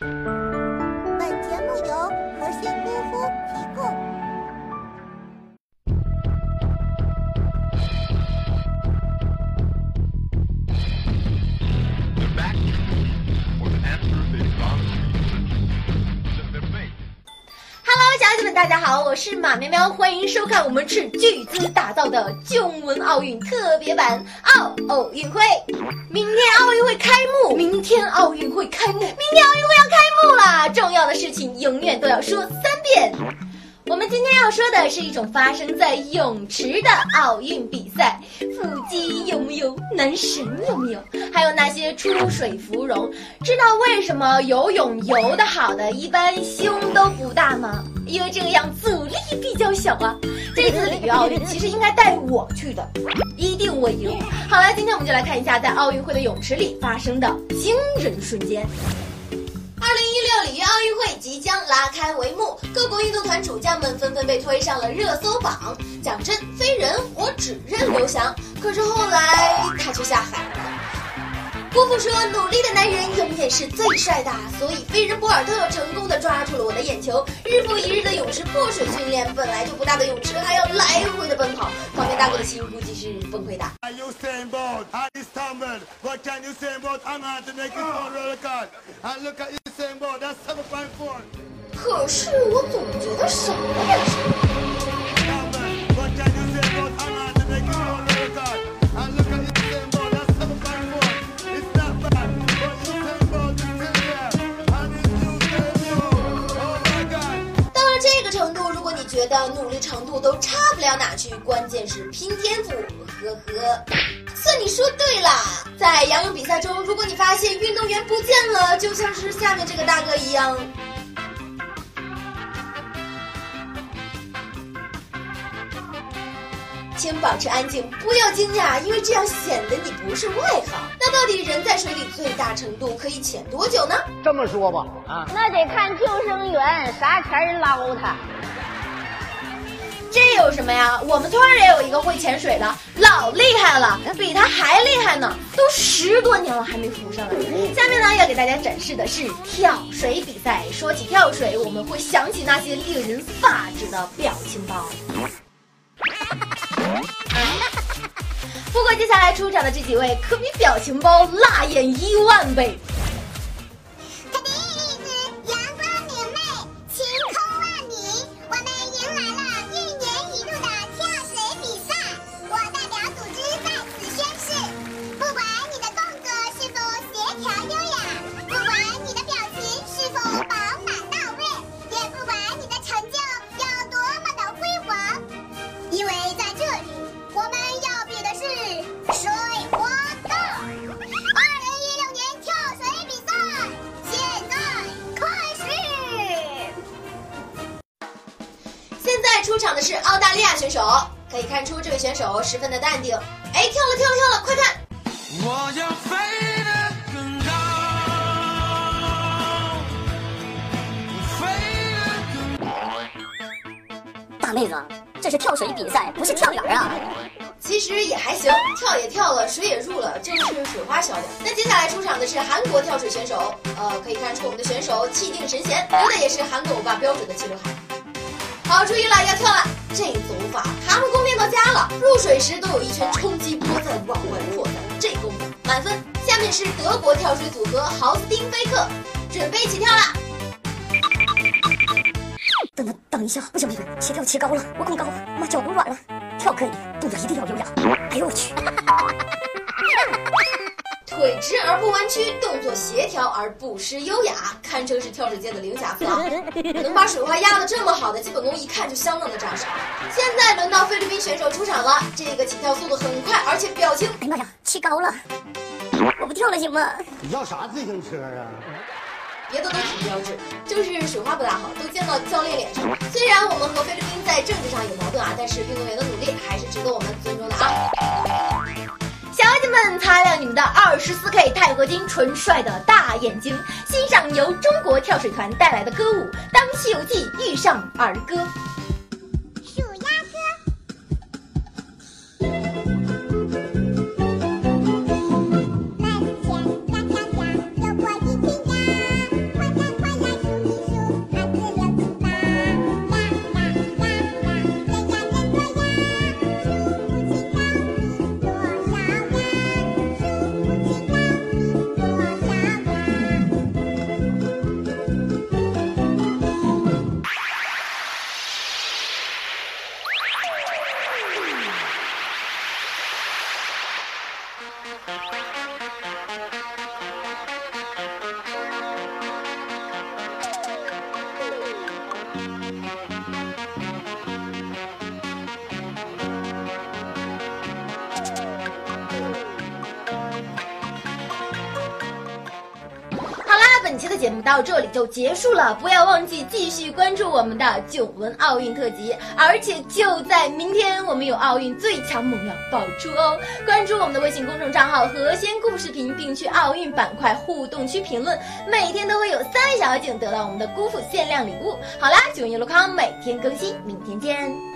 本小姐们，大家好，我是马喵喵，欢迎收看我们斥巨资打造的中文奥运特别版奥奥运会。明天奥运会开幕，明天奥运会开幕，明天奥运会要开幕啦！重要的事情永远都要说三遍。我们今天要说的是一种发生在泳池的奥运比赛，腹肌有没有？男神有没有？还有那些出水芙蓉，知道为什么游泳游得好的一般胸都不大吗？因为这样阻力比较小啊。这次里约奥运其实应该带我去的，一定我赢。好了，今天我们就来看一下在奥运会的泳池里发生的惊人瞬间。奥运会即将拉开帷幕，各国运动团主将们纷纷被推上了热搜榜。讲真，飞人我只认刘翔，可是后来他却下海了。姑父说：“努力的男人永远是最帅的。”所以飞人博尔特成功的抓住了我的眼球。日复一日的泳池破水训练，本来就不大的泳池还要来回的奔跑，旁边大哥的心估计是崩溃的。Usain Bolt, and he stumbled. What can Usain Bolt hang on to make his own roll record? And look at Usain Bolt, that's 7.4. 可是我总觉得什么。Stumbled. 觉得努力程度都差不了哪去，关键是拼天赋，呵呵。算你说对了，在仰泳比赛中，如果你发现运动员不见了，就像是下面这个大哥一样。请保持安静，不要惊讶，因为这样显得你不是外行。那到底人在水里最大程度可以潜多久呢？这么说吧，啊，那得看救生员啥前儿捞他。这有什么呀？我们村儿也有一个会潜水的，老厉害了，比他还厉害呢，都十多年了还没浮上来。下面呢要给大家展示的是跳水比赛。说起跳水，我们会想起那些令人发指的表情包。不过接下来出场的这几位可比表情包辣眼一万倍。场的是澳大利亚选手，可以看出这位选手十分的淡定。哎，跳了跳了跳了，快看！我要飞得更高，飞得更大妹子，这是跳水比赛，不是跳远啊！其实也还行，跳也跳了，水也入了，就是水花小点。那接下来出场的是韩国跳水选手，呃，可以看出我们的选手气定神闲，留的也是韩国欧巴标准的齐刘海。好，注意了，要跳了，这走法蛤蟆功练到家了，入水时都有一圈冲击波在往外扩散，这功夫满分。下面是德国跳水组合豪斯汀菲克，准备起跳啦！等等等一下，不行不行，起跳起高了，我恐高，妈脚都软了。跳可以，动作一定要优雅。哎呦我去！动作协调而不失优雅，堪称是跳水界的零瑕疵啊！能把水花压得这么好的基本功，一看就相当的扎实。现在轮到菲律宾选手出场了，这个起跳速度很快，而且表情哎呀妈呀，起高了，我不跳了行吗？你要啥自行车啊？别的都挺标志，就是水花不大好，都溅到教练脸上。虽然我们和菲律宾在政治上有矛盾啊，但是运动员的努力还是值得我们们的二十四 K 钛合金纯帅的大眼睛，欣赏由中国跳水团带来的歌舞《当西游记》遇上儿歌。Thank you. 本期的节目到这里就结束了，不要忘记继续关注我们的囧文奥运特辑，而且就在明天，我们有奥运最强猛料爆出哦！关注我们的微信公众账号“和仙故视频”，并去奥运板块互动区评论，每天都会有三位小警得到我们的姑父限量礼物。好啦，囧一路康每天更新，明天见。